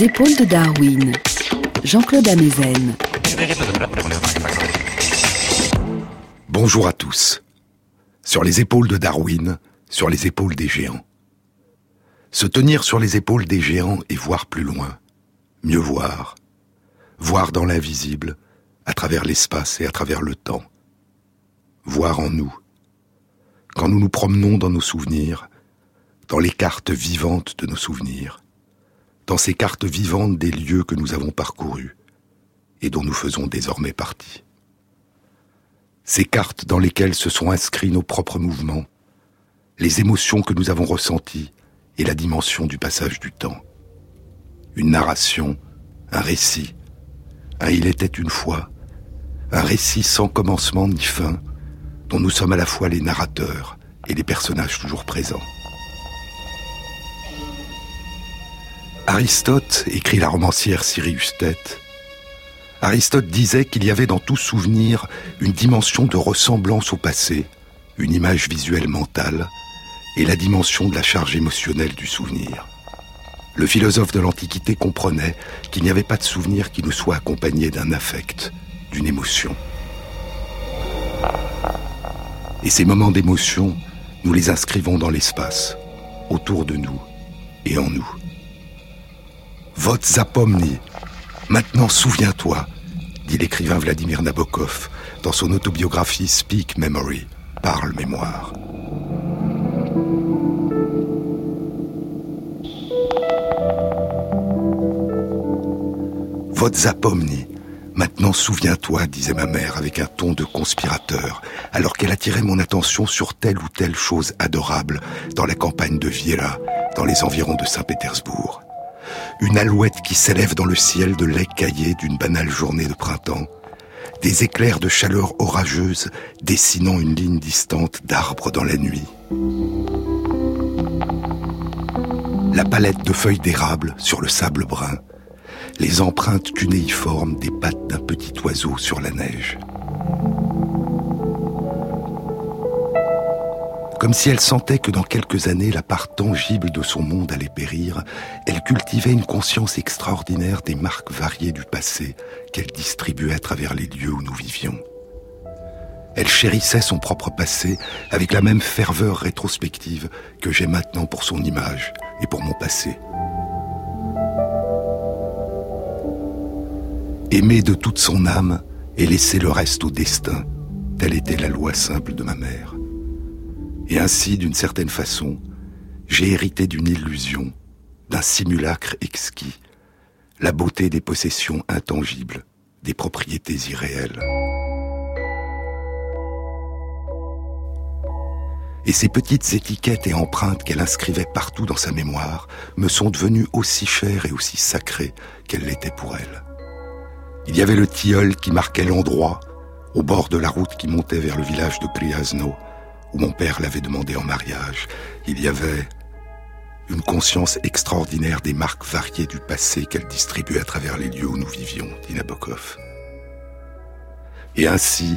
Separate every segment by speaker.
Speaker 1: les épaules de Darwin. Jean-Claude Amezen.
Speaker 2: Bonjour à tous. Sur les épaules de Darwin, sur les épaules des géants. Se tenir sur les épaules des géants et voir plus loin, mieux voir, voir dans l'invisible, à travers l'espace et à travers le temps, voir en nous. Quand nous nous promenons dans nos souvenirs, dans les cartes vivantes de nos souvenirs, dans ces cartes vivantes des lieux que nous avons parcourus et dont nous faisons désormais partie. Ces cartes dans lesquelles se sont inscrits nos propres mouvements, les émotions que nous avons ressenties et la dimension du passage du temps. Une narration, un récit, un il était une fois, un récit sans commencement ni fin, dont nous sommes à la fois les narrateurs et les personnages toujours présents. Aristote écrit la romancière Sirius Tête. Aristote disait qu'il y avait dans tout souvenir une dimension de ressemblance au passé, une image visuelle mentale, et la dimension de la charge émotionnelle du souvenir. Le philosophe de l'Antiquité comprenait qu'il n'y avait pas de souvenir qui ne soit accompagné d'un affect, d'une émotion. Et ces moments d'émotion, nous les inscrivons dans l'espace, autour de nous et en nous. Vote zapomni. Maintenant souviens-toi, dit l'écrivain Vladimir Nabokov dans son autobiographie Speak Memory, Parle mémoire. Vote zapomni. Maintenant souviens-toi, disait ma mère avec un ton de conspirateur, alors qu'elle attirait mon attention sur telle ou telle chose adorable dans la campagne de Viela, dans les environs de Saint-Pétersbourg une alouette qui s'élève dans le ciel de lait caillé d'une banale journée de printemps, des éclairs de chaleur orageuse dessinant une ligne distante d'arbres dans la nuit. La palette de feuilles d'érable sur le sable brun, les empreintes cunéiformes des pattes d'un petit oiseau sur la neige. Comme si elle sentait que dans quelques années, la part tangible de son monde allait périr, elle cultivait une conscience extraordinaire des marques variées du passé qu'elle distribuait à travers les lieux où nous vivions. Elle chérissait son propre passé avec la même ferveur rétrospective que j'ai maintenant pour son image et pour mon passé. Aimer de toute son âme et laisser le reste au destin, telle était la loi simple de ma mère. Et ainsi, d'une certaine façon, j'ai hérité d'une illusion, d'un simulacre exquis, la beauté des possessions intangibles, des propriétés irréelles. Et ces petites étiquettes et empreintes qu'elle inscrivait partout dans sa mémoire me sont devenues aussi chères et aussi sacrées qu'elles l'étaient pour elle. Il y avait le tilleul qui marquait l'endroit, au bord de la route qui montait vers le village de Priazno, où mon père l'avait demandé en mariage, il y avait une conscience extraordinaire des marques variées du passé qu'elle distribuait à travers les lieux où nous vivions, dit Nabokov. Et ainsi,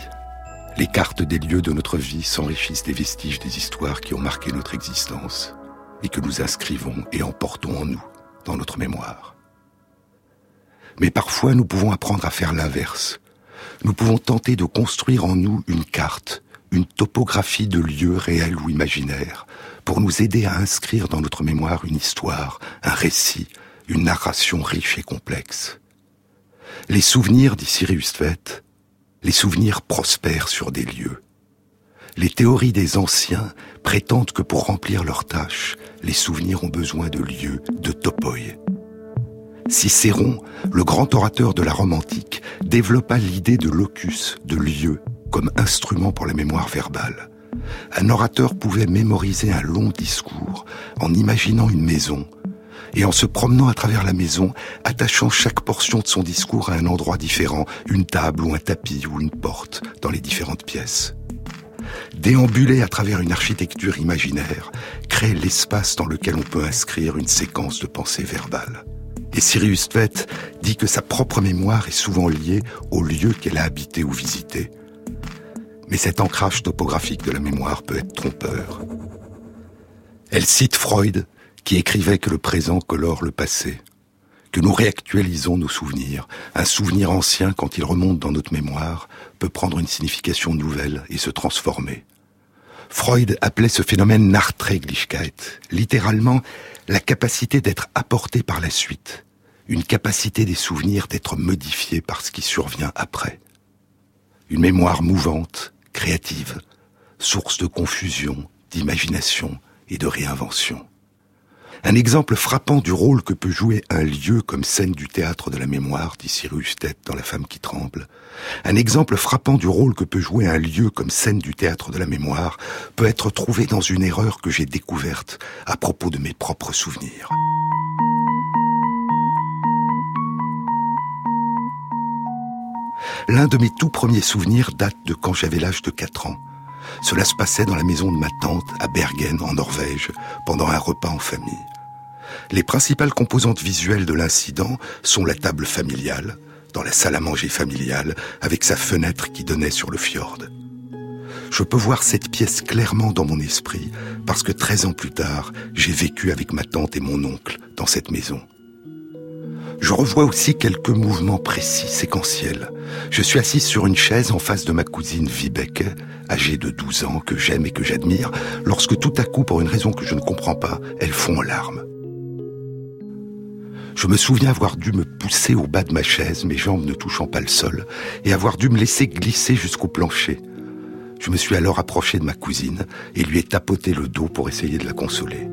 Speaker 2: les cartes des lieux de notre vie s'enrichissent des vestiges des histoires qui ont marqué notre existence et que nous inscrivons et emportons en nous, dans notre mémoire. Mais parfois, nous pouvons apprendre à faire l'inverse. Nous pouvons tenter de construire en nous une carte une topographie de lieux réels ou imaginaires, pour nous aider à inscrire dans notre mémoire une histoire, un récit, une narration riche et complexe. Les souvenirs, dit Sirius Tvet, les souvenirs prospèrent sur des lieux. Les théories des anciens prétendent que pour remplir leurs tâches, les souvenirs ont besoin de lieux, de topoi. Cicéron, le grand orateur de la Rome antique, développa l'idée de locus, de lieu, comme instrument pour la mémoire verbale. Un orateur pouvait mémoriser un long discours en imaginant une maison et en se promenant à travers la maison, attachant chaque portion de son discours à un endroit différent, une table ou un tapis ou une porte dans les différentes pièces. Déambuler à travers une architecture imaginaire crée l'espace dans lequel on peut inscrire une séquence de pensée verbale. Et Sirius Tvet dit que sa propre mémoire est souvent liée au lieu qu'elle a habité ou visité. Mais cet ancrage topographique de la mémoire peut être trompeur. Elle cite Freud, qui écrivait que le présent colore le passé, que nous réactualisons nos souvenirs. Un souvenir ancien, quand il remonte dans notre mémoire, peut prendre une signification nouvelle et se transformer. Freud appelait ce phénomène Nachträglichkeit, littéralement la capacité d'être apporté par la suite, une capacité des souvenirs d'être modifiés par ce qui survient après. Une mémoire mouvante, créative, source de confusion, d'imagination et de réinvention. Un exemple frappant du rôle que peut jouer un lieu comme scène du théâtre de la mémoire, dit Cyrus Tête dans La femme qui tremble. Un exemple frappant du rôle que peut jouer un lieu comme scène du théâtre de la mémoire peut être trouvé dans une erreur que j'ai découverte à propos de mes propres souvenirs. L'un de mes tout premiers souvenirs date de quand j'avais l'âge de 4 ans. Cela se passait dans la maison de ma tante à Bergen, en Norvège, pendant un repas en famille. Les principales composantes visuelles de l'incident sont la table familiale, dans la salle à manger familiale, avec sa fenêtre qui donnait sur le fjord. Je peux voir cette pièce clairement dans mon esprit, parce que 13 ans plus tard, j'ai vécu avec ma tante et mon oncle dans cette maison. Je revois aussi quelques mouvements précis, séquentiels. Je suis assis sur une chaise en face de ma cousine Vibeke, âgée de 12 ans, que j'aime et que j'admire, lorsque tout à coup, pour une raison que je ne comprends pas, elle fond en larmes. Je me souviens avoir dû me pousser au bas de ma chaise, mes jambes ne touchant pas le sol, et avoir dû me laisser glisser jusqu'au plancher. Je me suis alors approché de ma cousine et lui ai tapoté le dos pour essayer de la consoler.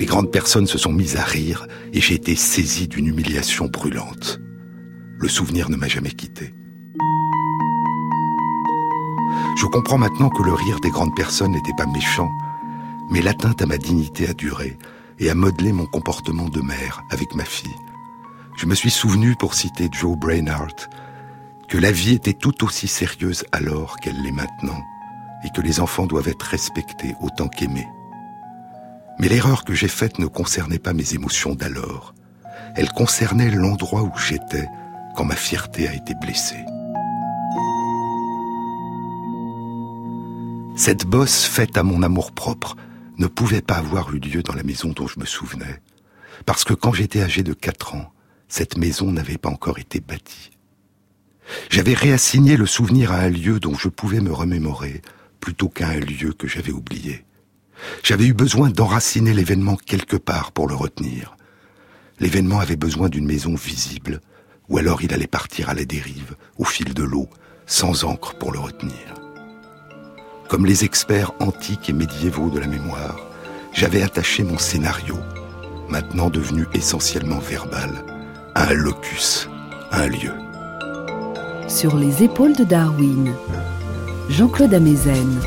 Speaker 2: Les grandes personnes se sont mises à rire et j'ai été saisi d'une humiliation brûlante. Le souvenir ne m'a jamais quitté. Je comprends maintenant que le rire des grandes personnes n'était pas méchant, mais l'atteinte à ma dignité a duré et a modelé mon comportement de mère avec ma fille. Je me suis souvenu, pour citer Joe Brainard, que la vie était tout aussi sérieuse alors qu'elle l'est maintenant, et que les enfants doivent être respectés autant qu'aimés. Mais l'erreur que j'ai faite ne concernait pas mes émotions d'alors. Elle concernait l'endroit où j'étais quand ma fierté a été blessée. Cette bosse faite à mon amour-propre ne pouvait pas avoir eu lieu dans la maison dont je me souvenais, parce que quand j'étais âgé de quatre ans, cette maison n'avait pas encore été bâtie. J'avais réassigné le souvenir à un lieu dont je pouvais me remémorer, plutôt qu'à un lieu que j'avais oublié. J'avais eu besoin d'enraciner l'événement quelque part pour le retenir. L'événement avait besoin d'une maison visible, ou alors il allait partir à la dérive, au fil de l'eau, sans encre pour le retenir. Comme les experts antiques et médiévaux de la mémoire, j'avais attaché mon scénario, maintenant devenu essentiellement verbal, à un locus, à un lieu.
Speaker 1: Sur les épaules de Darwin, Jean-Claude Amezen,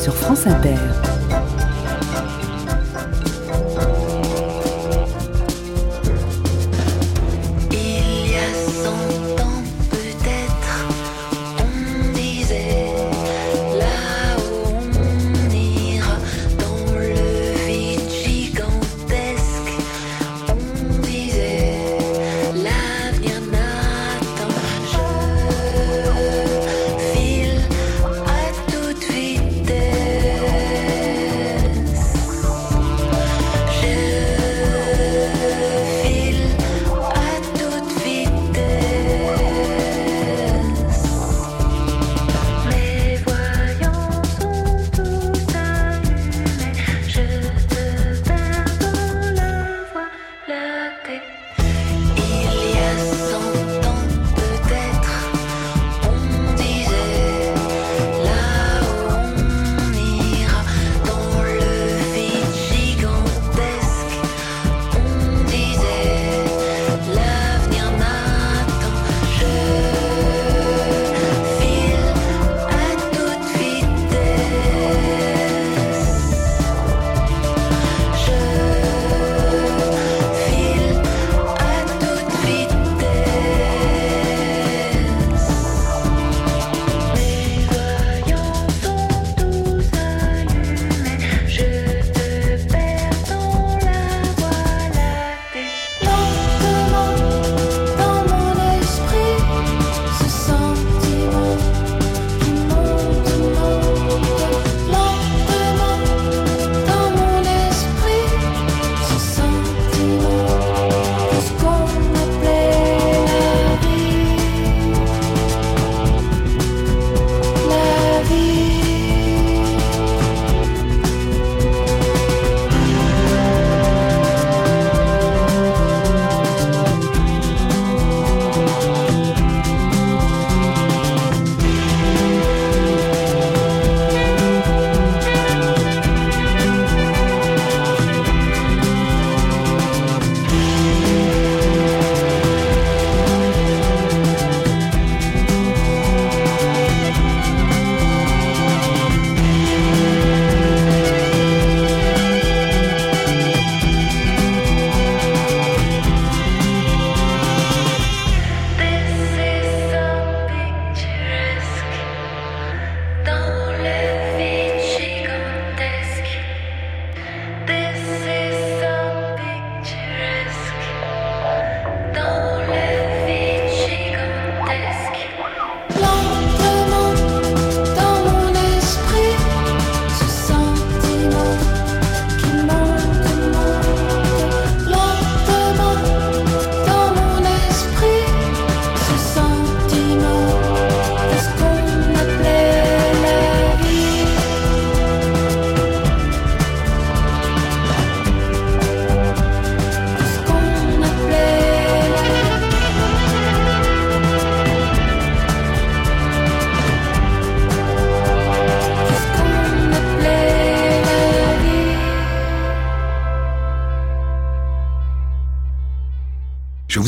Speaker 1: sur France Inter.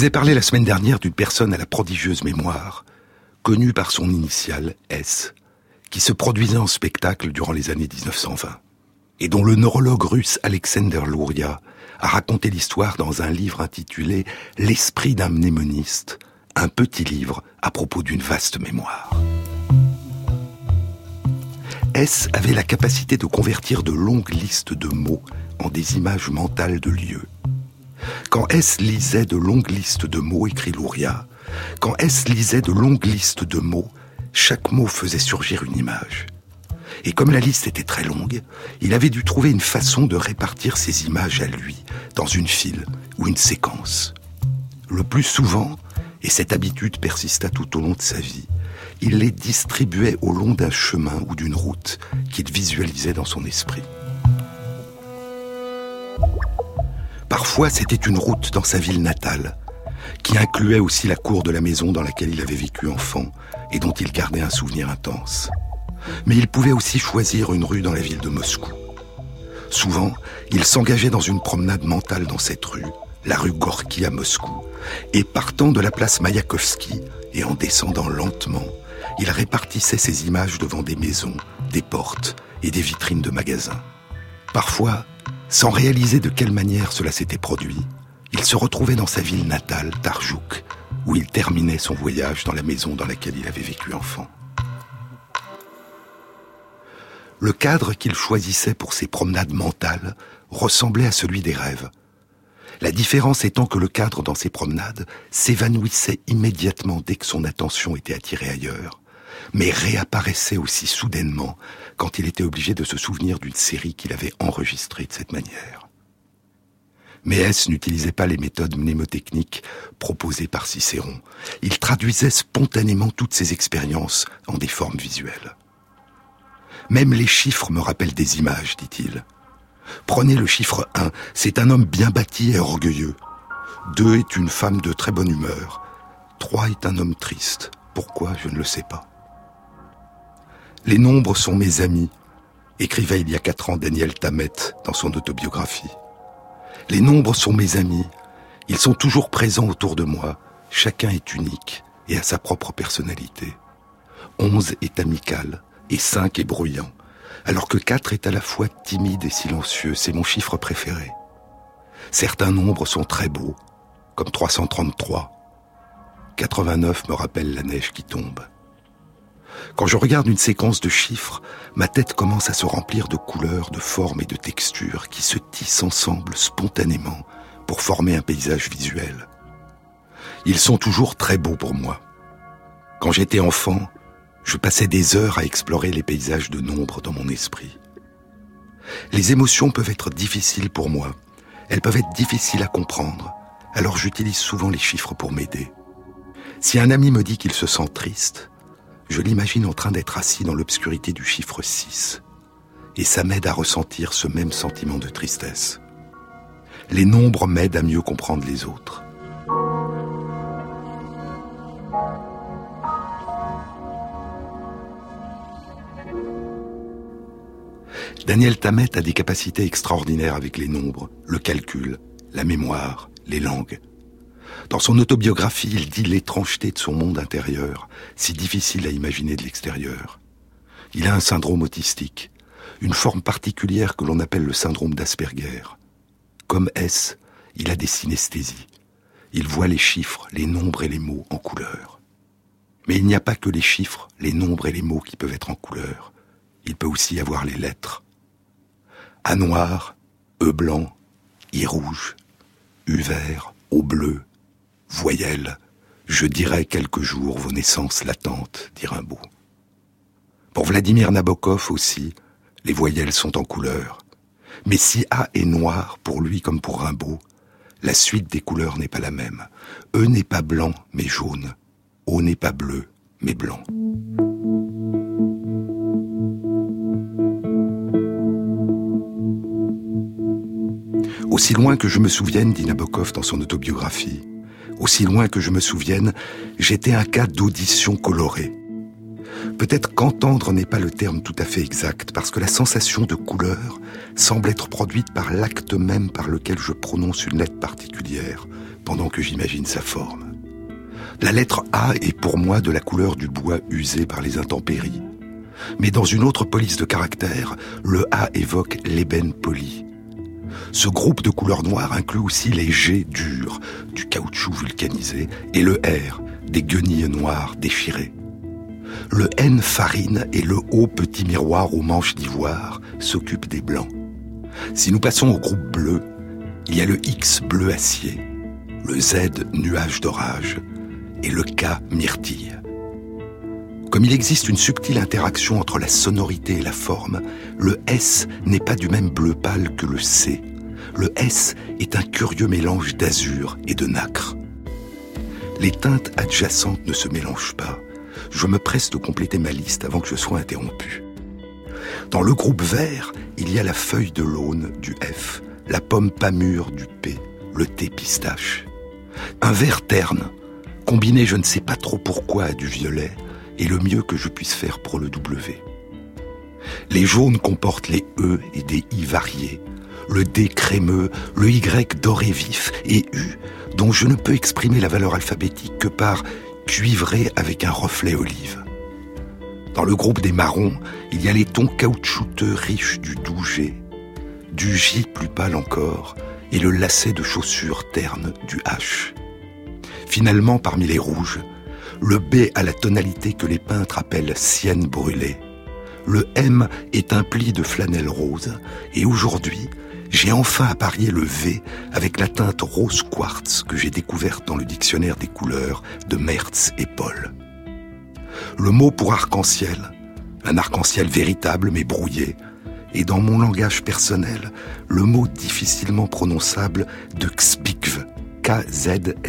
Speaker 2: Vous ai parlé la semaine dernière d'une personne à la prodigieuse mémoire, connue par son initiale S, qui se produisait en spectacle durant les années 1920, et dont le neurologue russe Alexander Louria a raconté l'histoire dans un livre intitulé L'esprit d'un mnémoniste, un petit livre à propos d'une vaste mémoire. S avait la capacité de convertir de longues listes de mots en des images mentales de lieux. Quand S lisait de longues listes de mots, écrit Louria, quand S lisait de longues listes de mots, chaque mot faisait surgir une image. Et comme la liste était très longue, il avait dû trouver une façon de répartir ces images à lui, dans une file ou une séquence. Le plus souvent, et cette habitude persista tout au long de sa vie, il les distribuait au long d'un chemin ou d'une route qu'il visualisait dans son esprit. Parfois, c'était une route dans sa ville natale, qui incluait aussi la cour de la maison dans laquelle il avait vécu enfant et dont il gardait un souvenir intense. Mais il pouvait aussi choisir une rue dans la ville de Moscou. Souvent, il s'engageait dans une promenade mentale dans cette rue, la rue Gorky à Moscou, et partant de la place Mayakovsky et en descendant lentement, il répartissait ses images devant des maisons, des portes et des vitrines de magasins. Parfois, sans réaliser de quelle manière cela s'était produit, il se retrouvait dans sa ville natale, Tarjouk, où il terminait son voyage dans la maison dans laquelle il avait vécu enfant. Le cadre qu'il choisissait pour ses promenades mentales ressemblait à celui des rêves. La différence étant que le cadre dans ses promenades s'évanouissait immédiatement dès que son attention était attirée ailleurs, mais réapparaissait aussi soudainement quand il était obligé de se souvenir d'une série qu'il avait enregistrée de cette manière. Mais S n'utilisait pas les méthodes mnémotechniques proposées par Cicéron. Il traduisait spontanément toutes ses expériences en des formes visuelles. Même les chiffres me rappellent des images, dit-il. Prenez le chiffre 1, c'est un homme bien bâti et orgueilleux. 2 est une femme de très bonne humeur. 3 est un homme triste. Pourquoi, je ne le sais pas. Les nombres sont mes amis, écrivait il y a quatre ans Daniel Tammet dans son autobiographie. Les nombres sont mes amis, ils sont toujours présents autour de moi, chacun est unique et a sa propre personnalité. Onze est amical et cinq est bruyant, alors que quatre est à la fois timide et silencieux, c'est mon chiffre préféré. Certains nombres sont très beaux, comme 333. 89 me rappelle la neige qui tombe. Quand je regarde une séquence de chiffres, ma tête commence à se remplir de couleurs, de formes et de textures qui se tissent ensemble spontanément pour former un paysage visuel. Ils sont toujours très beaux pour moi. Quand j'étais enfant, je passais des heures à explorer les paysages de nombres dans mon esprit. Les émotions peuvent être difficiles pour moi. Elles peuvent être difficiles à comprendre. Alors j'utilise souvent les chiffres pour m'aider. Si un ami me dit qu'il se sent triste, je l'imagine en train d'être assis dans l'obscurité du chiffre 6. Et ça m'aide à ressentir ce même sentiment de tristesse. Les nombres m'aident à mieux comprendre les autres. Daniel Tammet a des capacités extraordinaires avec les nombres, le calcul, la mémoire, les langues. Dans son autobiographie, il dit l'étrangeté de son monde intérieur, si difficile à imaginer de l'extérieur. Il a un syndrome autistique, une forme particulière que l'on appelle le syndrome d'Asperger. Comme S, il a des synesthésies. Il voit les chiffres, les nombres et les mots en couleur. Mais il n'y a pas que les chiffres, les nombres et les mots qui peuvent être en couleur. Il peut aussi avoir les lettres. A noir, E blanc, I rouge, U vert, O bleu, voyelles, je dirai quelques jours vos naissances latentes, dit Rimbaud. Pour Vladimir Nabokov aussi, les voyelles sont en couleur. Mais si A est noir pour lui comme pour Rimbaud, la suite des couleurs n'est pas la même. E n'est pas blanc, mais jaune. O n'est pas bleu, mais blanc. Aussi loin que je me souvienne, dit Nabokov dans son autobiographie, aussi loin que je me souvienne, j'étais un cas d'audition colorée. Peut-être qu'entendre n'est pas le terme tout à fait exact, parce que la sensation de couleur semble être produite par l'acte même par lequel je prononce une lettre particulière, pendant que j'imagine sa forme. La lettre A est pour moi de la couleur du bois usé par les intempéries. Mais dans une autre police de caractère, le A évoque l'ébène poli. Ce groupe de couleurs noires inclut aussi les G durs, du caoutchouc vulcanisé, et le R, des guenilles noires déchirées. Le N farine et le O petit miroir aux manches d'ivoire s'occupent des blancs. Si nous passons au groupe bleu, il y a le X bleu acier, le Z nuage d'orage et le K myrtille. Comme il existe une subtile interaction entre la sonorité et la forme, le S n'est pas du même bleu pâle que le C. Le S est un curieux mélange d'azur et de nacre. Les teintes adjacentes ne se mélangent pas. Je me presse de compléter ma liste avant que je sois interrompu. Dans le groupe vert, il y a la feuille de l'aune du F, la pomme pas mûre du P, le thé pistache. Un vert terne, combiné je ne sais pas trop pourquoi à du violet, est le mieux que je puisse faire pour le W. Les jaunes comportent les E et des I variés, le D crémeux, le Y doré vif et U, dont je ne peux exprimer la valeur alphabétique que par cuivré avec un reflet olive. Dans le groupe des marrons, il y a les tons caoutchouteux riches du doux G, du J plus pâle encore, et le lacet de chaussures terne du H. Finalement, parmi les rouges, le B a la tonalité que les peintres appellent sienne brûlée. Le M est un pli de flanelle rose, et aujourd'hui, j'ai enfin apparié le V avec la teinte rose quartz que j'ai découverte dans le dictionnaire des couleurs de Mertz et Paul. Le mot pour arc-en-ciel, un arc-en-ciel véritable mais brouillé, et dans mon langage personnel, le mot difficilement prononçable de Xpikv, K-Z-S-P-Y-G-V.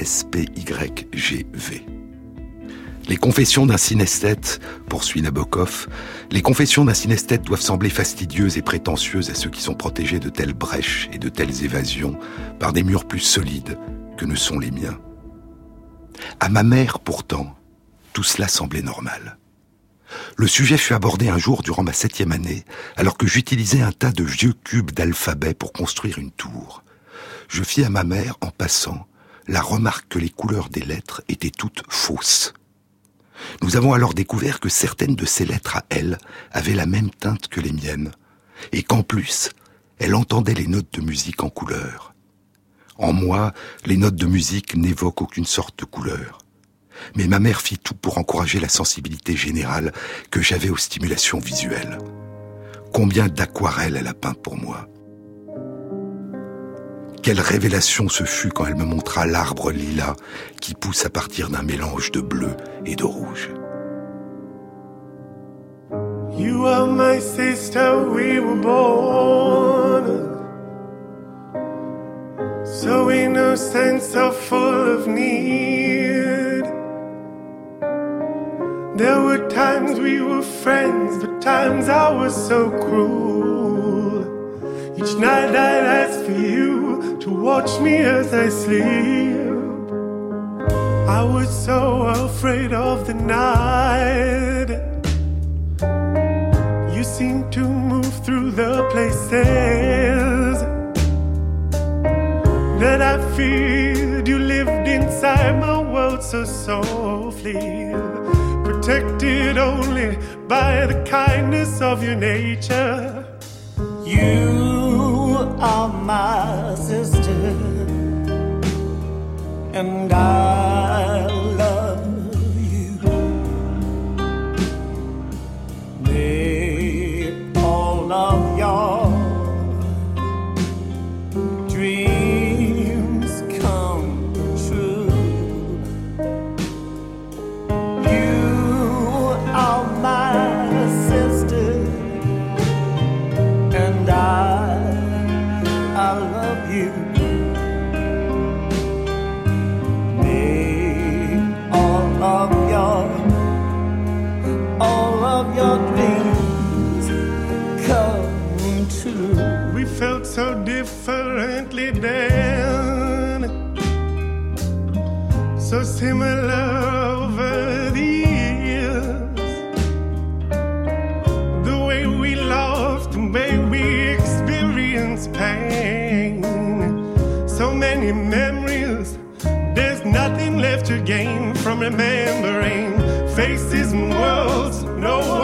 Speaker 2: Les confessions d'un synesthète, poursuit Nabokov, les confessions d'un synesthète doivent sembler fastidieuses et prétentieuses à ceux qui sont protégés de telles brèches et de telles évasions par des murs plus solides que ne sont les miens. À ma mère, pourtant, tout cela semblait normal. Le sujet fut abordé un jour durant ma septième année, alors que j'utilisais un tas de vieux cubes d'alphabet pour construire une tour. Je fis à ma mère, en passant, la remarque que les couleurs des lettres étaient toutes fausses. Nous avons alors découvert que certaines de ces lettres à elle avaient la même teinte que les miennes, et qu'en plus, elle entendait les notes de musique en couleur. En moi, les notes de musique n'évoquent aucune sorte de couleur. Mais ma mère fit tout pour encourager la sensibilité générale que j'avais aux stimulations visuelles. Combien d'aquarelles elle a peint pour moi. Quelle révélation ce fut quand elle me montra l'arbre lilas qui pousse à partir d'un mélange de bleu et de rouge. You are my sister, we were born. So innocent, so full of need. There were times we were friends, but times I was so cruel. Each night I'd ask for you to watch me as I sleep. I was so afraid of the night. You seemed to move through the places that I feared. You lived inside my world so softly, protected only by the kindness of your nature. You are my sister, and I your dreams come true. We felt so differently then, so similar over the years.
Speaker 3: The way we loved, the way we experienced pain. So many memories, there's nothing left to gain from remembering faces and worlds no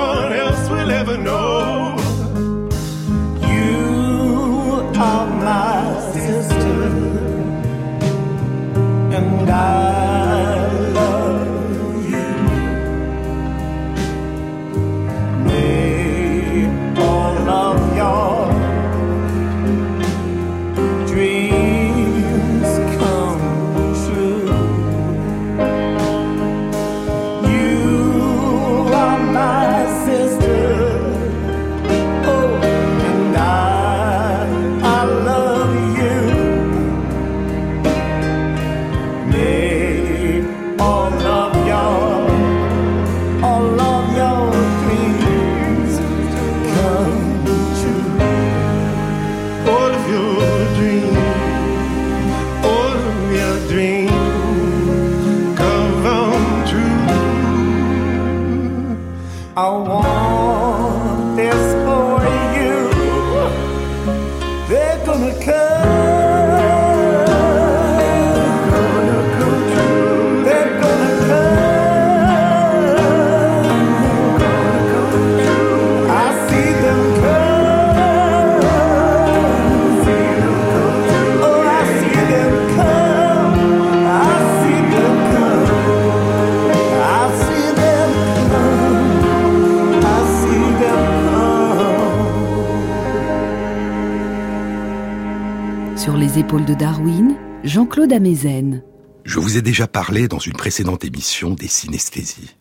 Speaker 2: Je vous ai déjà parlé dans une précédente émission des synesthésies.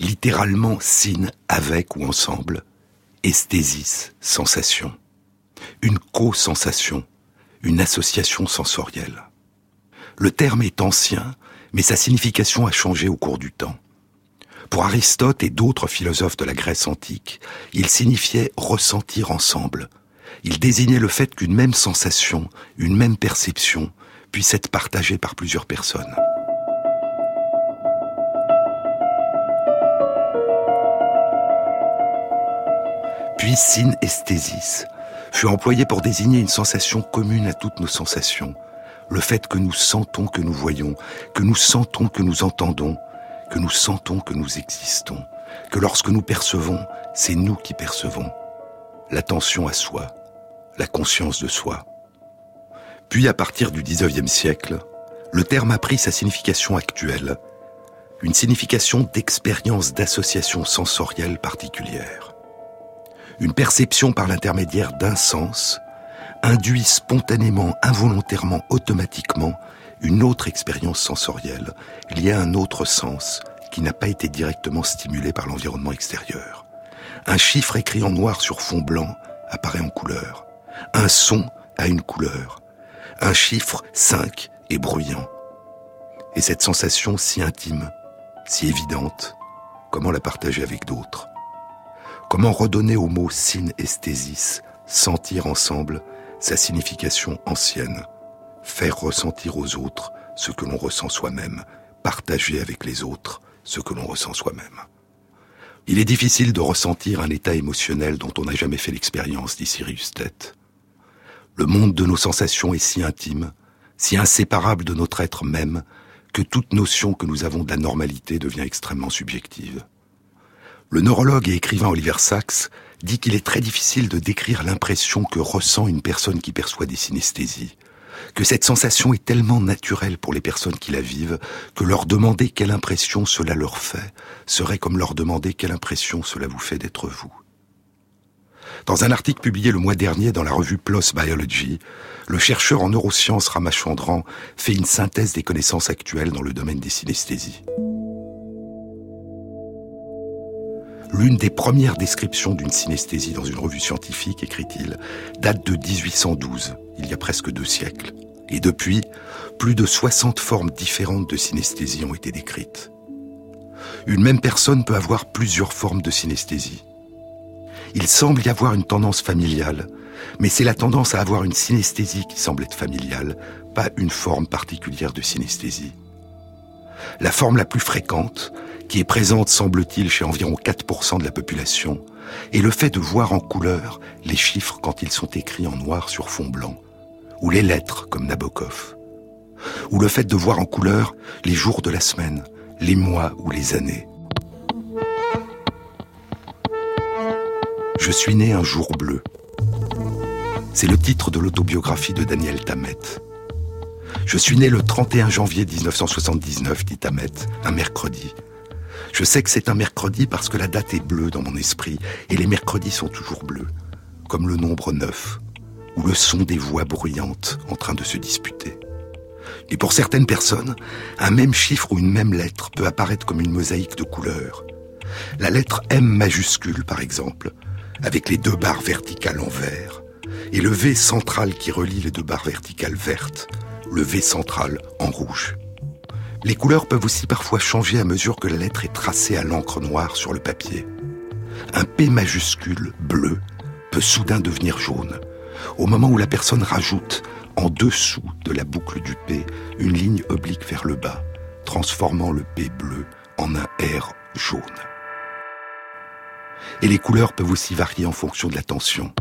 Speaker 2: Littéralement syn avec ou ensemble, esthésis, sensation. Une co-sensation, une association sensorielle. Le terme est ancien, mais sa signification a changé au cours du temps. Pour Aristote et d'autres philosophes de la Grèce antique, il signifiait ressentir ensemble. Il désignait le fait qu'une même sensation, une même perception, puisse être partagée par plusieurs personnes. Puis synesthésis fut employé pour désigner une sensation commune à toutes nos sensations, le fait que nous sentons que nous voyons, que nous sentons que nous entendons, que nous sentons que nous existons, que lorsque nous percevons, c'est nous qui percevons. L'attention à soi, la conscience de soi. Puis à partir du 19e siècle, le terme a pris sa signification actuelle, une signification d'expérience d'association sensorielle particulière. Une perception par l'intermédiaire d'un sens induit spontanément, involontairement, automatiquement une autre expérience sensorielle liée à un autre sens qui n'a pas été directement stimulé par l'environnement extérieur. Un chiffre écrit en noir sur fond blanc apparaît en couleur. Un son a une couleur. Un chiffre 5 est bruyant. Et cette sensation si intime, si évidente, comment la partager avec d'autres? Comment redonner au mot synesthésis, sentir ensemble, sa signification ancienne Faire ressentir aux autres ce que l'on ressent soi-même, partager avec les autres ce que l'on ressent soi-même? Il est difficile de ressentir un état émotionnel dont on n'a jamais fait l'expérience, dit Sirius Tête. Le monde de nos sensations est si intime, si inséparable de notre être même, que toute notion que nous avons de la normalité devient extrêmement subjective. Le neurologue et écrivain Oliver Sacks dit qu'il est très difficile de décrire l'impression que ressent une personne qui perçoit des synesthésies, que cette sensation est tellement naturelle pour les personnes qui la vivent que leur demander quelle impression cela leur fait serait comme leur demander quelle impression cela vous fait d'être vous. Dans un article publié le mois dernier dans la revue PLOS Biology, le chercheur en neurosciences Ramachandran fait une synthèse des connaissances actuelles dans le domaine des synesthésies. L'une des premières descriptions d'une synesthésie dans une revue scientifique, écrit-il, date de 1812, il y a presque deux siècles. Et depuis, plus de 60 formes différentes de synesthésie ont été décrites. Une même personne peut avoir plusieurs formes de synesthésie. Il semble y avoir une tendance familiale, mais c'est la tendance à avoir une synesthésie qui semble être familiale, pas une forme particulière de synesthésie. La forme la plus fréquente qui est présente, semble-t-il, chez environ 4% de la population, est le fait de voir en couleur les chiffres quand ils sont écrits en noir sur fond blanc, ou les lettres comme Nabokov, ou le fait de voir en couleur les jours de la semaine, les mois ou les années. Je suis né un jour bleu. C'est le titre de l'autobiographie de Daniel Tammet. Je suis né le 31 janvier 1979, dit Tammet, un mercredi. Je sais que c'est un mercredi parce que la date est bleue dans mon esprit, et les mercredis sont toujours bleus, comme le nombre 9, ou le son des voix bruyantes en train de se disputer. Et pour certaines personnes, un même chiffre ou une même lettre peut apparaître comme une mosaïque de couleurs. La lettre M majuscule, par exemple, avec les deux barres verticales en vert, et le V central qui relie les deux barres verticales vertes, le V central en rouge. Les couleurs peuvent aussi parfois changer à mesure que la lettre est tracée à l'encre noire sur le papier. Un P majuscule bleu peut soudain devenir jaune, au moment où la personne rajoute en dessous de la boucle du P une ligne oblique vers le bas, transformant le P bleu en un R jaune. Et les couleurs peuvent aussi varier en fonction de la tension.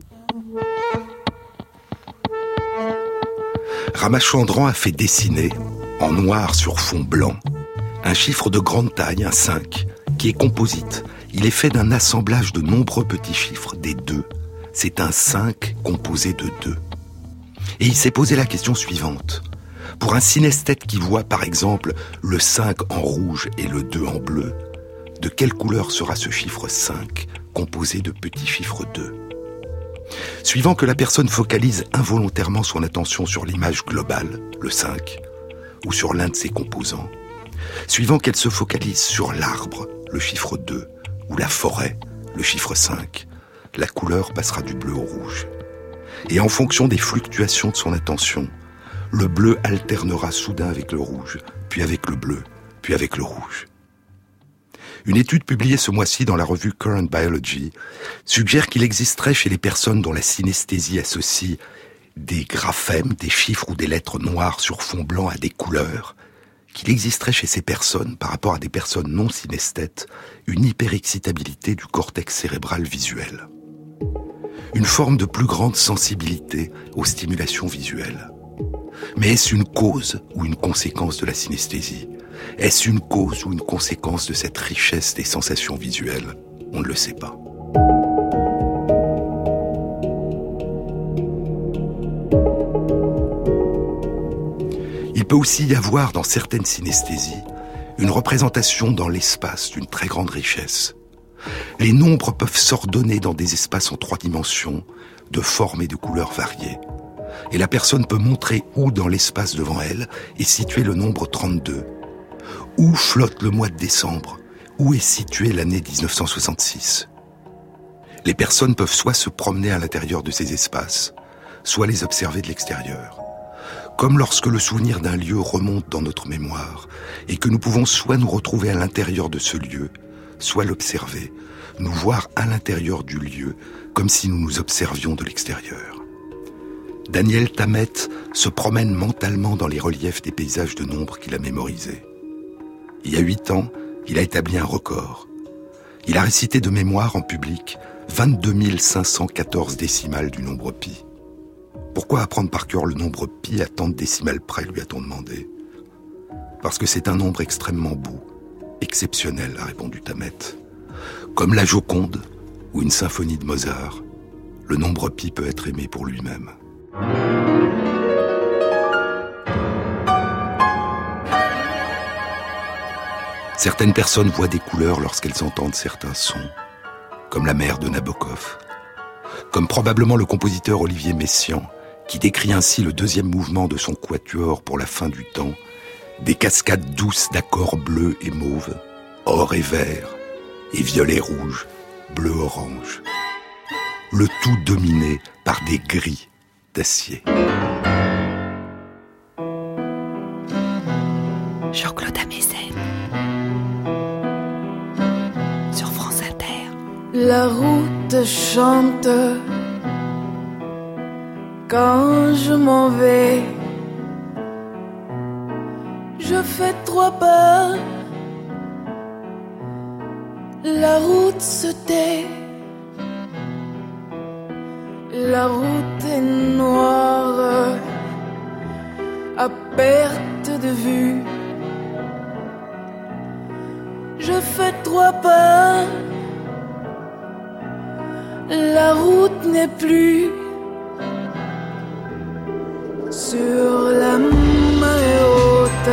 Speaker 2: Ramachandran a fait dessiner, en noir sur fond blanc, un chiffre de grande taille, un 5, qui est composite. Il est fait d'un assemblage de nombreux petits chiffres, des deux. C'est un 5 composé de deux. Et il s'est posé la question suivante. Pour un synesthète qui voit par exemple le 5 en rouge et le 2 en bleu, de quelle couleur sera ce chiffre 5 composé de petits chiffres 2 Suivant que la personne focalise involontairement son attention sur l'image globale, le 5, ou sur l'un de ses composants, suivant qu'elle se focalise sur l'arbre, le chiffre 2, ou la forêt, le chiffre 5, la couleur passera du bleu au rouge. Et en fonction des fluctuations de son attention, le bleu alternera soudain avec le rouge, puis avec le bleu, puis avec le rouge. Une étude publiée ce mois-ci dans la revue Current Biology suggère qu'il existerait chez les personnes dont la synesthésie associe des graphèmes, des chiffres ou des lettres noires sur fond blanc à des couleurs, qu'il existerait chez ces personnes, par rapport à des personnes non synesthètes, une hyperexcitabilité du cortex cérébral visuel. Une forme de plus grande sensibilité aux stimulations visuelles. Mais est-ce une cause ou une conséquence de la synesthésie? Est-ce une cause ou une conséquence de cette richesse des sensations visuelles? On ne le sait pas. Il peut aussi y avoir dans certaines synesthésies une représentation dans l'espace d'une très grande richesse. Les nombres peuvent s'ordonner dans des espaces en trois dimensions, de formes et de couleurs variées. Et la personne peut montrer où dans l'espace devant elle est situé le nombre 32, où flotte le mois de décembre? Où est située l'année 1966 Les personnes peuvent soit se promener à l'intérieur de ces espaces, soit les observer de l'extérieur. Comme lorsque le souvenir d'un lieu remonte dans notre mémoire et que nous pouvons soit nous retrouver à l'intérieur de ce lieu, soit l'observer, nous voir à l'intérieur du lieu comme si nous nous observions de l'extérieur. Daniel Tammet se promène mentalement dans les reliefs des paysages de nombre qu'il a mémorisés. Il y a huit ans, il a établi un record. Il a récité de mémoire en public 22 514 décimales du nombre pi. Pourquoi apprendre par cœur le nombre pi à tant de décimales près, lui a-t-on demandé? Parce que c'est un nombre extrêmement beau, exceptionnel, a répondu Tamet. Comme la Joconde ou une symphonie de Mozart, le nombre pi peut être aimé pour lui-même. Certaines personnes voient des couleurs lorsqu'elles entendent certains sons, comme la mère de Nabokov, comme probablement le compositeur Olivier Messiaen, qui décrit ainsi le deuxième mouvement de son quatuor pour la fin du temps, des cascades douces d'accords bleus et mauves, or et vert, et violet rouge, bleu orange, le tout dominé par des gris d'acier.
Speaker 1: Jean-Claude
Speaker 4: La route chante quand je m'en vais. Je fais trois pas La route se tait. La route est noire à perte de vue. Je fais trois pas. La route n'est plus sur la marée haute.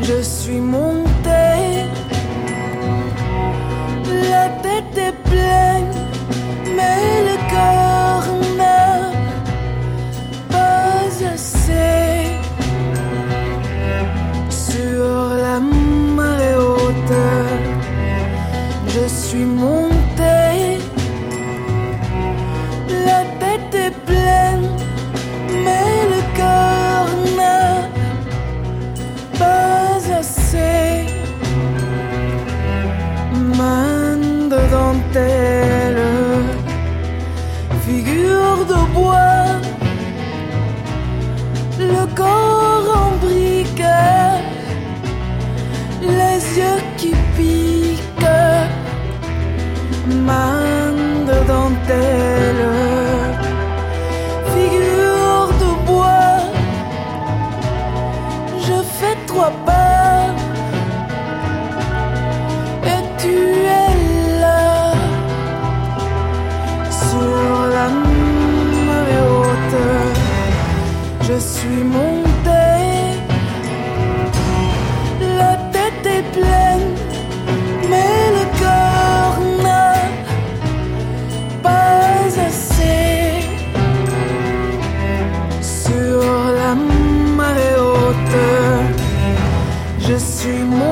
Speaker 4: Je suis monté. Je suis monté, la tête est pleine, mais le cœur n'a pas assez. Sur la marée haute, je suis monté.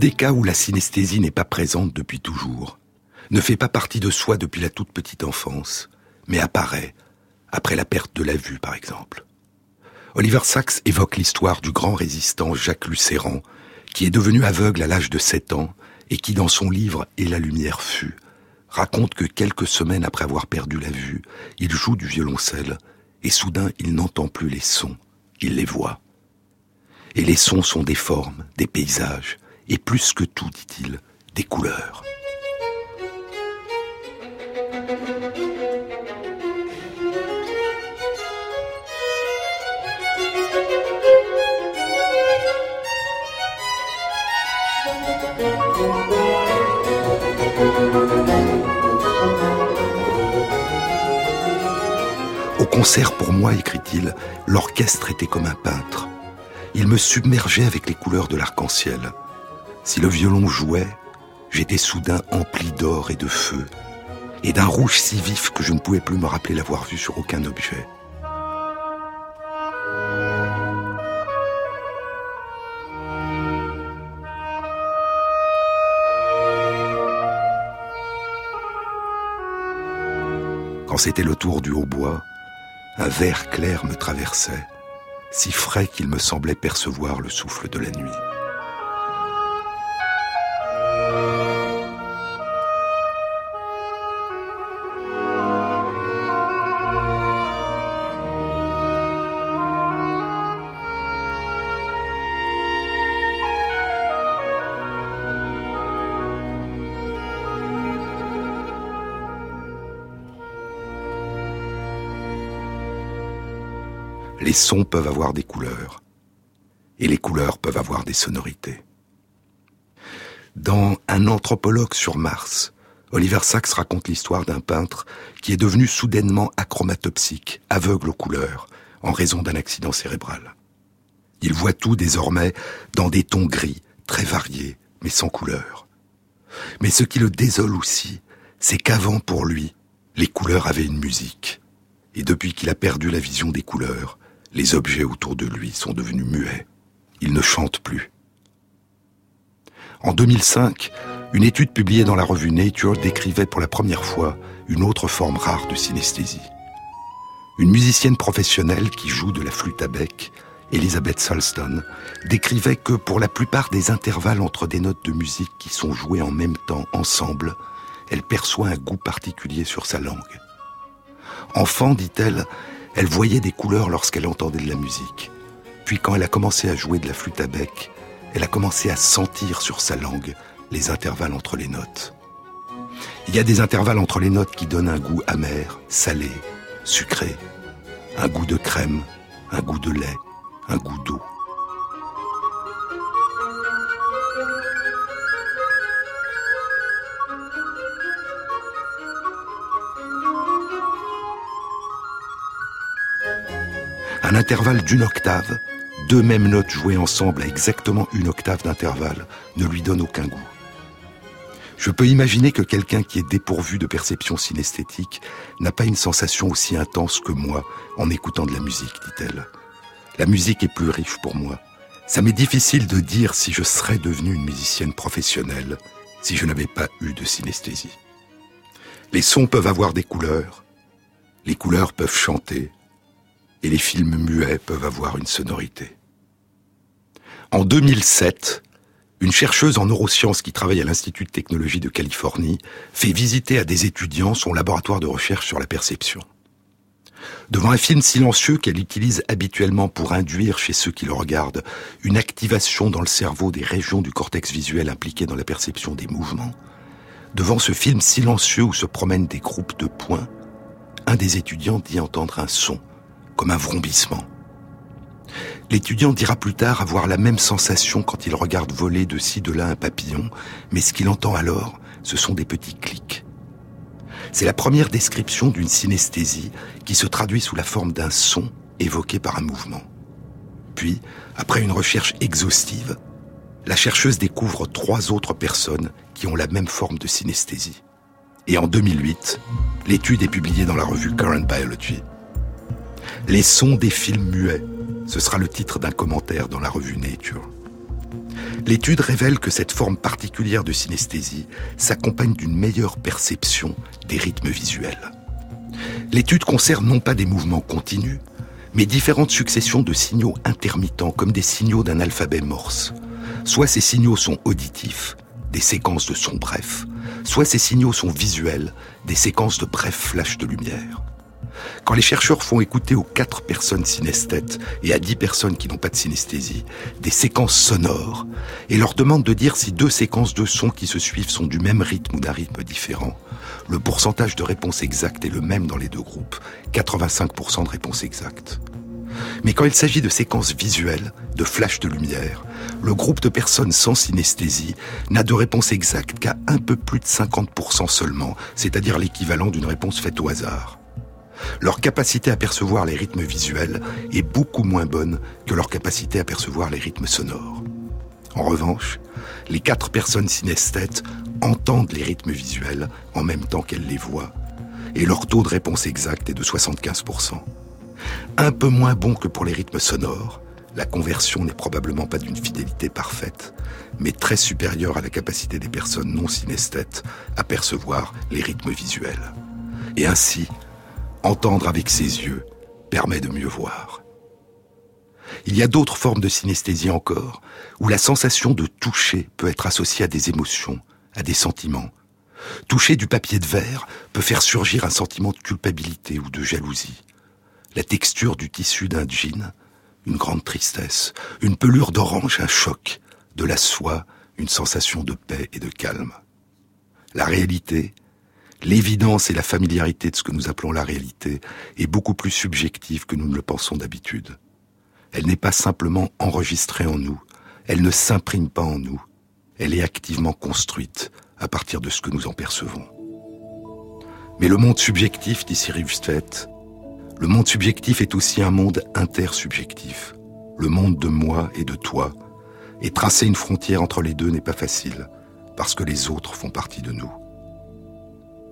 Speaker 2: Des cas où la synesthésie n'est pas présente depuis toujours, ne fait pas partie de soi depuis la toute petite enfance, mais apparaît après la perte de la vue, par exemple. Oliver Sacks évoque l'histoire du grand résistant Jacques Lucéran, qui est devenu aveugle à l'âge de 7 ans et qui, dans son livre Et la lumière fut, raconte que quelques semaines après avoir perdu la vue, il joue du violoncelle et soudain il n'entend plus les sons, il les voit. Et les sons sont des formes, des paysages, et plus que tout, dit-il, des couleurs. Au concert, pour moi, écrit-il, l'orchestre était comme un peintre. Il me submergeait avec les couleurs de l'arc-en-ciel. Si le violon jouait, j'étais soudain empli d'or et de feu, et d'un rouge si vif que je ne pouvais plus me rappeler l'avoir vu sur aucun objet. Quand c'était le tour du hautbois, un vert clair me traversait, si frais qu'il me semblait percevoir le souffle de la nuit. Les sons peuvent avoir des couleurs, et les couleurs peuvent avoir des sonorités. Dans Un anthropologue sur Mars, Oliver Sacks raconte l'histoire d'un peintre qui est devenu soudainement achromatopsique, aveugle aux couleurs, en raison d'un accident cérébral. Il voit tout désormais dans des tons gris, très variés, mais sans couleur. Mais ce qui le désole aussi, c'est qu'avant pour lui, les couleurs avaient une musique. Et depuis qu'il a perdu la vision des couleurs, les objets autour de lui sont devenus muets. Il ne chante plus. En 2005, une étude publiée dans la revue Nature décrivait pour la première fois une autre forme rare de synesthésie. Une musicienne professionnelle qui joue de la flûte à bec, Elizabeth Salston, décrivait que pour la plupart des intervalles entre des notes de musique qui sont jouées en même temps ensemble, elle perçoit un goût particulier sur sa langue. Enfant, dit-elle, elle voyait des couleurs lorsqu'elle entendait de la musique. Puis quand elle a commencé à jouer de la flûte à bec, elle a commencé à sentir sur sa langue les intervalles entre les notes. Il y a des intervalles entre les notes qui donnent un goût amer, salé, sucré, un goût de crème, un goût de lait, un goût d'eau. Un intervalle d'une octave, deux mêmes notes jouées ensemble à exactement une octave d'intervalle, ne lui donne aucun goût. Je peux imaginer que quelqu'un qui est dépourvu de perception synesthétique n'a pas une sensation aussi intense que moi en écoutant de la musique, dit-elle. La musique est plus riche pour moi. Ça m'est difficile de dire si je serais devenue une musicienne professionnelle si je n'avais pas eu de synesthésie. Les sons peuvent avoir des couleurs, les couleurs peuvent chanter, et les films muets peuvent avoir une sonorité. En 2007, une chercheuse en neurosciences qui travaille à l'Institut de technologie de Californie fait visiter à des étudiants son laboratoire de recherche sur la perception. Devant un film silencieux qu'elle utilise habituellement pour induire chez ceux qui le regardent une activation dans le cerveau des régions du cortex visuel impliquées dans la perception des mouvements, devant ce film silencieux où se promènent des groupes de points, un des étudiants dit entendre un son, un vrombissement. L'étudiant dira plus tard avoir la même sensation quand il regarde voler de ci de là un papillon, mais ce qu'il entend alors, ce sont des petits clics. C'est la première description d'une synesthésie qui se traduit sous la forme d'un son évoqué par un mouvement. Puis, après une recherche exhaustive, la chercheuse découvre trois autres personnes qui ont la même forme de synesthésie. Et en 2008, l'étude est publiée dans la revue Current Biology. Les sons des films muets ce sera le titre d'un commentaire dans la revue Nature. L'étude révèle que cette forme particulière de synesthésie s'accompagne d'une meilleure perception des rythmes visuels. L'étude concerne non pas des mouvements continus, mais différentes successions de signaux intermittents comme des signaux d'un alphabet morse. Soit ces signaux sont auditifs, des séquences de sons brefs, soit ces signaux sont visuels, des séquences de brefs flashs de lumière. Quand les chercheurs font écouter aux quatre personnes synesthètes et à dix personnes qui n'ont pas de synesthésie des séquences sonores et leur demandent de dire si deux séquences de sons qui se suivent sont du même rythme ou d'un rythme différent, le pourcentage de réponses exactes est le même dans les deux groupes, 85% de réponses exactes. Mais quand il s'agit de séquences visuelles, de flashs de lumière, le groupe de personnes sans synesthésie n'a de réponse exacte qu'à un peu plus de 50% seulement, c'est-à-dire l'équivalent d'une réponse faite au hasard leur capacité à percevoir les rythmes visuels est beaucoup moins bonne que leur capacité à percevoir les rythmes sonores. En revanche, les quatre personnes synesthètes entendent les rythmes visuels en même temps qu'elles les voient, et leur taux de réponse exact est de 75%. Un peu moins bon que pour les rythmes sonores, la conversion n'est probablement pas d'une fidélité parfaite, mais très supérieure à la capacité des personnes non synesthètes à percevoir les rythmes visuels. Et ainsi, Entendre avec ses yeux permet de mieux voir. Il y a d'autres formes de synesthésie encore, où la sensation de toucher peut être associée à des émotions, à des sentiments. Toucher du papier de verre peut faire surgir un sentiment de culpabilité ou de jalousie. La texture du tissu d'un jean, une grande tristesse. Une pelure d'orange, un choc. De la soie, une sensation de paix et de calme. La réalité, l'évidence et la familiarité de ce que nous appelons la réalité est beaucoup plus subjective que nous ne le pensons d'habitude. Elle n'est pas simplement enregistrée en nous, elle ne s'imprime pas en nous, elle est activement construite à partir de ce que nous en percevons. Mais le monde subjectif, dit Cyril le monde subjectif est aussi un monde intersubjectif. le monde de moi et de toi, et tracer une frontière entre les deux n'est pas facile, parce que les autres font partie de nous.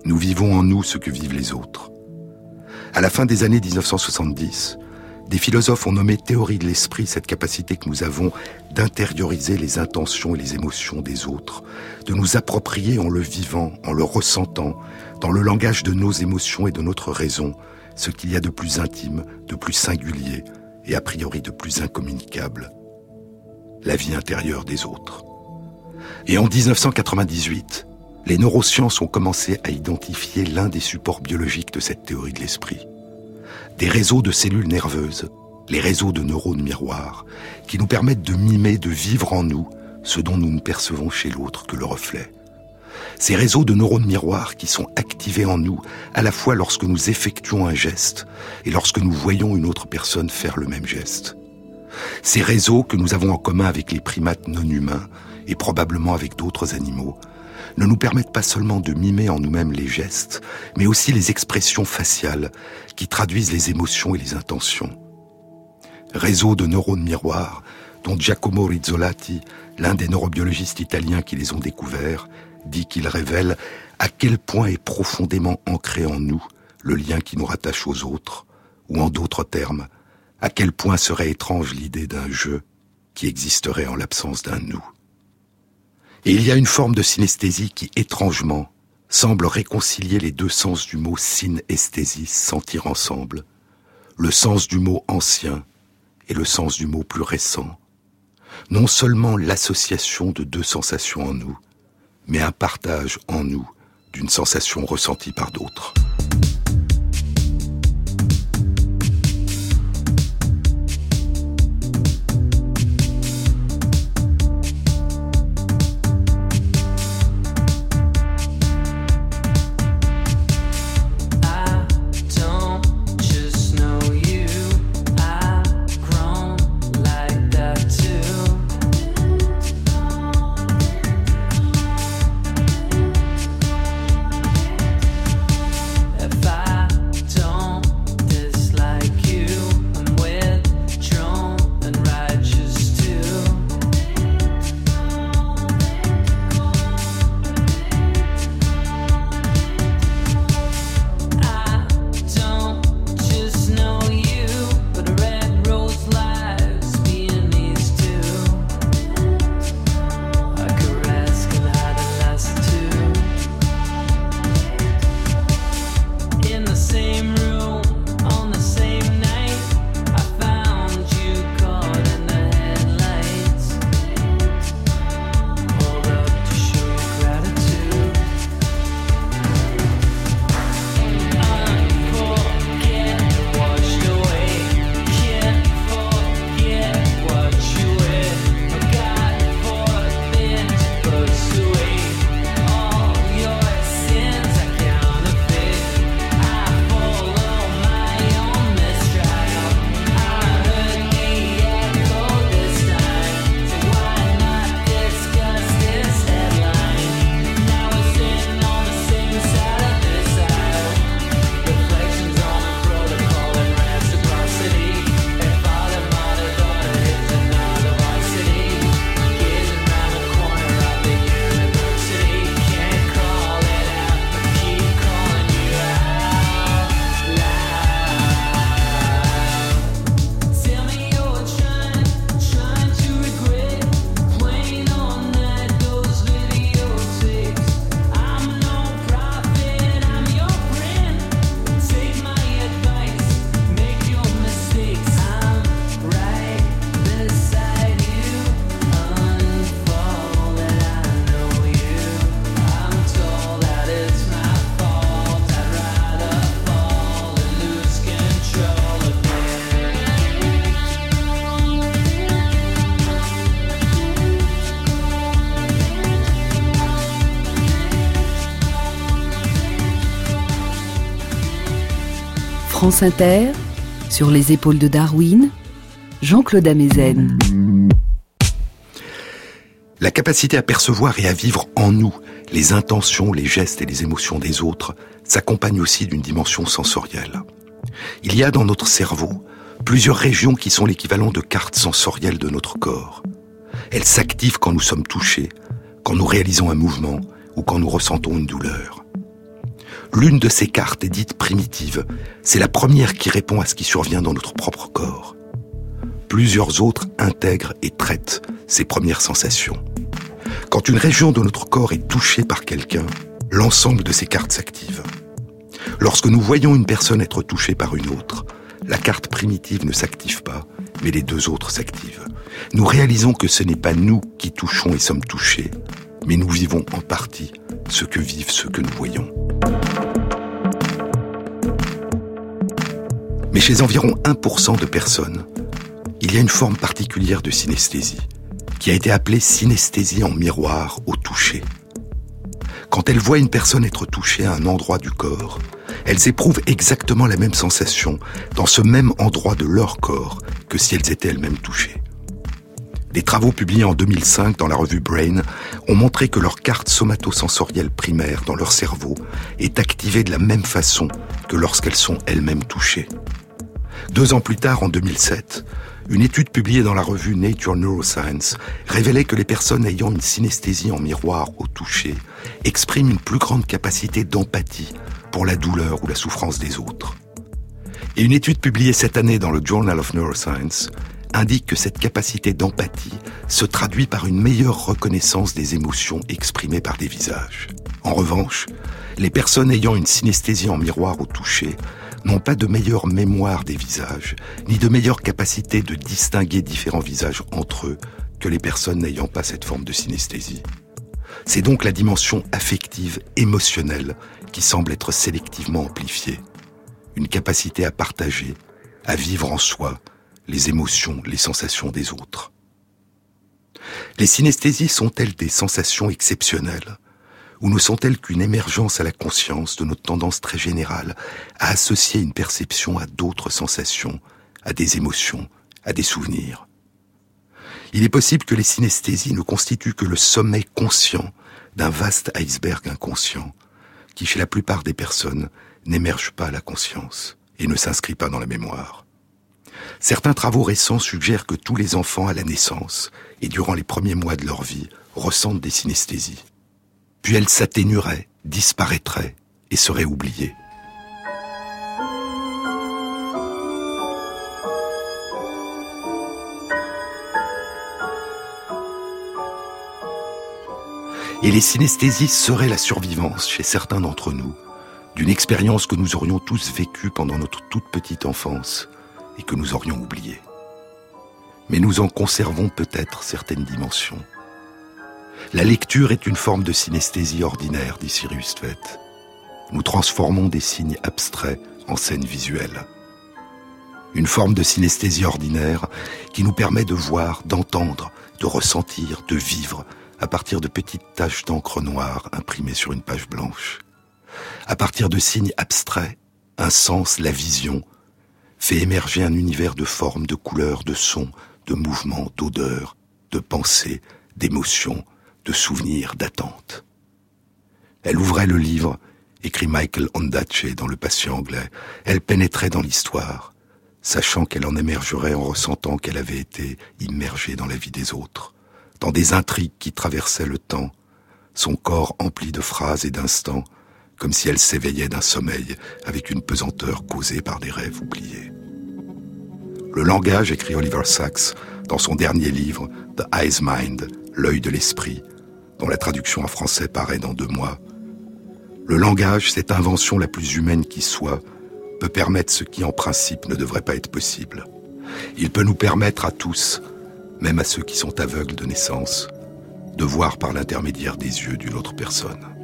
Speaker 2: Nous vivons en nous ce que vivent les autres. À la fin des années 1970, des philosophes ont nommé théorie de l'esprit cette capacité que nous avons d'intérioriser les intentions et les émotions des autres, de nous approprier en le vivant, en le ressentant, dans le langage de nos émotions et de notre raison, ce qu'il y a de plus intime, de plus singulier et a priori de plus incommunicable. La vie intérieure des autres. Et en 1998, les neurosciences ont commencé à identifier l'un des supports biologiques de cette théorie de l'esprit. Des réseaux de cellules nerveuses, les réseaux de neurones miroirs, qui nous permettent de mimer, de vivre en nous ce dont nous ne percevons chez l'autre que le reflet. Ces réseaux de neurones miroirs qui sont activés en nous à la fois lorsque nous effectuons un geste et lorsque nous voyons une autre personne faire le même geste. Ces réseaux que nous avons en commun avec les primates non humains et probablement avec d'autres animaux ne nous permettent pas seulement de mimer en nous-mêmes les gestes, mais aussi les expressions faciales qui traduisent les émotions et les intentions. Réseau de neurones miroirs dont Giacomo Rizzolatti, l'un des neurobiologistes italiens qui les ont découverts, dit qu'il révèle à quel point est profondément ancré en nous le lien qui nous rattache aux autres, ou en d'autres termes, à quel point serait étrange l'idée d'un jeu qui existerait en l'absence d'un nous. Et il y a une forme de synesthésie qui, étrangement, semble réconcilier les deux sens du mot synesthésie, sentir ensemble, le sens du mot ancien et le sens du mot plus récent. Non seulement l'association de deux sensations en nous, mais un partage en nous d'une sensation ressentie par d'autres.
Speaker 1: Inter, sur les épaules de Darwin, Jean-Claude Amezen.
Speaker 2: La capacité à percevoir et à vivre en nous les intentions, les gestes et les émotions des autres s'accompagne aussi d'une dimension sensorielle. Il y a dans notre cerveau plusieurs régions qui sont l'équivalent de cartes sensorielles de notre corps. Elles s'activent quand nous sommes touchés, quand nous réalisons un mouvement ou quand nous ressentons une douleur. L'une de ces cartes est dite primitive. C'est la première qui répond à ce qui survient dans notre propre corps. Plusieurs autres intègrent et traitent ces premières sensations. Quand une région de notre corps est touchée par quelqu'un, l'ensemble de ces cartes s'active. Lorsque nous voyons une personne être touchée par une autre, la carte primitive ne s'active pas, mais les deux autres s'activent. Nous réalisons que ce n'est pas nous qui touchons et sommes touchés, mais nous vivons en partie ce que vivent ceux que nous voyons. Mais chez environ 1% de personnes, il y a une forme particulière de synesthésie, qui a été appelée synesthésie en miroir au toucher. Quand elles voient une personne être touchée à un endroit du corps, elles éprouvent exactement la même sensation dans ce même endroit de leur corps que si elles étaient elles-mêmes touchées. Les travaux publiés en 2005 dans la revue Brain ont montré que leur carte somatosensorielle primaire dans leur cerveau est activée de la même façon que lorsqu'elles sont elles-mêmes touchées. Deux ans plus tard, en 2007, une étude publiée dans la revue Nature Neuroscience révélait que les personnes ayant une synesthésie en miroir au toucher expriment une plus grande capacité d'empathie pour la douleur ou la souffrance des autres. Et une étude publiée cette année dans le Journal of Neuroscience indique que cette capacité d'empathie se traduit par une meilleure reconnaissance des émotions exprimées par des visages. En revanche, les personnes ayant une synesthésie en miroir au toucher n'ont pas de meilleure mémoire des visages, ni de meilleure capacité de distinguer différents visages entre eux que les personnes n'ayant pas cette forme de synesthésie. C'est donc la dimension affective, émotionnelle, qui semble être sélectivement amplifiée. Une capacité à partager, à vivre en soi, les émotions, les sensations des autres. Les synesthésies sont-elles des sensations exceptionnelles ou ne sont-elles qu'une émergence à la conscience de notre tendance très générale à associer une perception à d'autres sensations, à des émotions, à des souvenirs? Il est possible que les synesthésies ne constituent que le sommet conscient d'un vaste iceberg inconscient qui, chez la plupart des personnes, n'émerge pas à la conscience et ne s'inscrit pas dans la mémoire. Certains travaux récents suggèrent que tous les enfants à la naissance et durant les premiers mois de leur vie ressentent des synesthésies puis elle s'atténuerait, disparaîtrait et serait oubliée. Et les synesthésies seraient la survivance chez certains d'entre nous d'une expérience que nous aurions tous vécue pendant notre toute petite enfance et que nous aurions oubliée. Mais nous en conservons peut-être certaines dimensions. La lecture est une forme de synesthésie ordinaire, dit Cyrus Tvet. Nous transformons des signes abstraits en scènes visuelles. Une forme de synesthésie ordinaire qui nous permet de voir, d'entendre, de ressentir, de vivre à partir de petites taches d'encre noire imprimées sur une page blanche. À partir de signes abstraits, un sens, la vision, fait émerger un univers de formes, de couleurs, de sons, de mouvements, d'odeurs, de pensées, d'émotions, de souvenirs, d'attentes. Elle ouvrait le livre, écrit Michael Ondaatje dans Le Patient anglais. Elle pénétrait dans l'histoire, sachant qu'elle en émergerait en ressentant qu'elle avait été immergée dans la vie des autres, dans des intrigues qui traversaient le temps, son corps empli de phrases et d'instants, comme si elle s'éveillait d'un sommeil avec une pesanteur causée par des rêves oubliés. Le langage, écrit Oliver Sacks dans son dernier livre, The Eyes Mind, l'œil de l'esprit, dont la traduction en français paraît dans deux mois. Le langage, cette invention la plus humaine qui soit, peut permettre ce qui en principe ne devrait pas être possible. Il peut nous permettre à tous, même à ceux qui sont aveugles de naissance, de voir par l'intermédiaire des yeux d'une autre personne.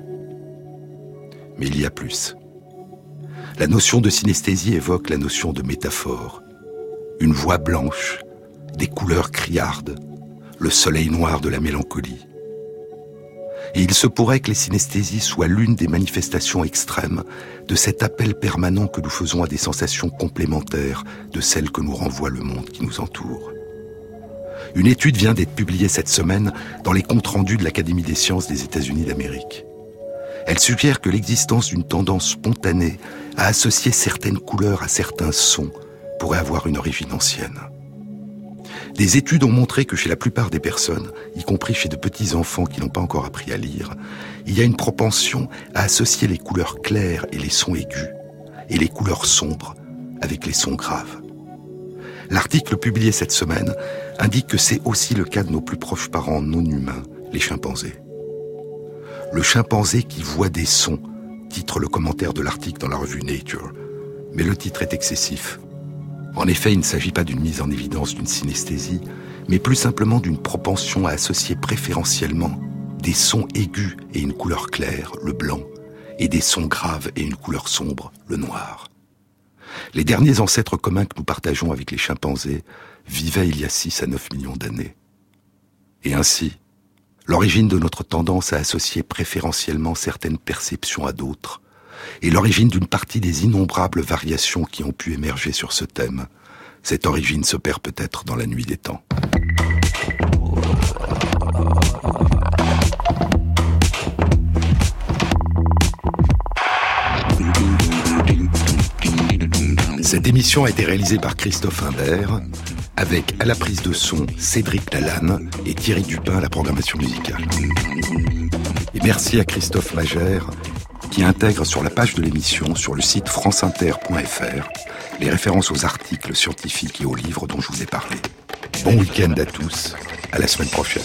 Speaker 2: Mais il y a plus. La notion de synesthésie évoque la notion de métaphore. Une voix blanche, des couleurs criardes, le soleil noir de la mélancolie. Et il se pourrait que les synesthésies soient l'une des manifestations extrêmes de cet appel permanent que nous faisons à des sensations complémentaires de celles que nous renvoie le monde qui nous entoure. Une étude vient d'être publiée cette semaine dans les comptes rendus de l'Académie des sciences des États-Unis d'Amérique. Elle suggère que l'existence d'une tendance spontanée à associer certaines couleurs à certains sons pourrait avoir une origine ancienne. Des études ont montré que chez la plupart des personnes, y compris chez de petits enfants qui n'ont pas encore appris à lire, il y a une propension à associer les couleurs claires et les sons aigus, et les couleurs sombres avec les sons graves. L'article publié cette semaine indique que c'est aussi le cas de nos plus proches parents non humains, les chimpanzés. Le chimpanzé qui voit des sons, titre le commentaire de l'article dans la revue Nature. Mais le titre est excessif. En effet, il ne s'agit pas d'une mise en évidence d'une synesthésie, mais plus simplement d'une propension à associer préférentiellement des sons aigus et une couleur claire, le blanc, et des sons graves et une couleur sombre, le noir. Les derniers ancêtres communs que nous partageons avec les chimpanzés vivaient il y a 6 à 9 millions d'années. Et ainsi, l'origine de notre tendance à associer préférentiellement certaines perceptions à d'autres, et l'origine d'une partie des innombrables variations qui ont pu émerger sur ce thème. Cette origine se perd peut-être dans la nuit des temps. Cette émission a été réalisée par Christophe Imbert, avec à la prise de son Cédric Lalanne et Thierry Dupin à la programmation musicale. Et merci à Christophe Magère qui intègre sur la page de l'émission, sur le site franceinter.fr, les références aux articles scientifiques et aux livres dont je vous ai parlé. Bon week-end à tous, à la semaine prochaine.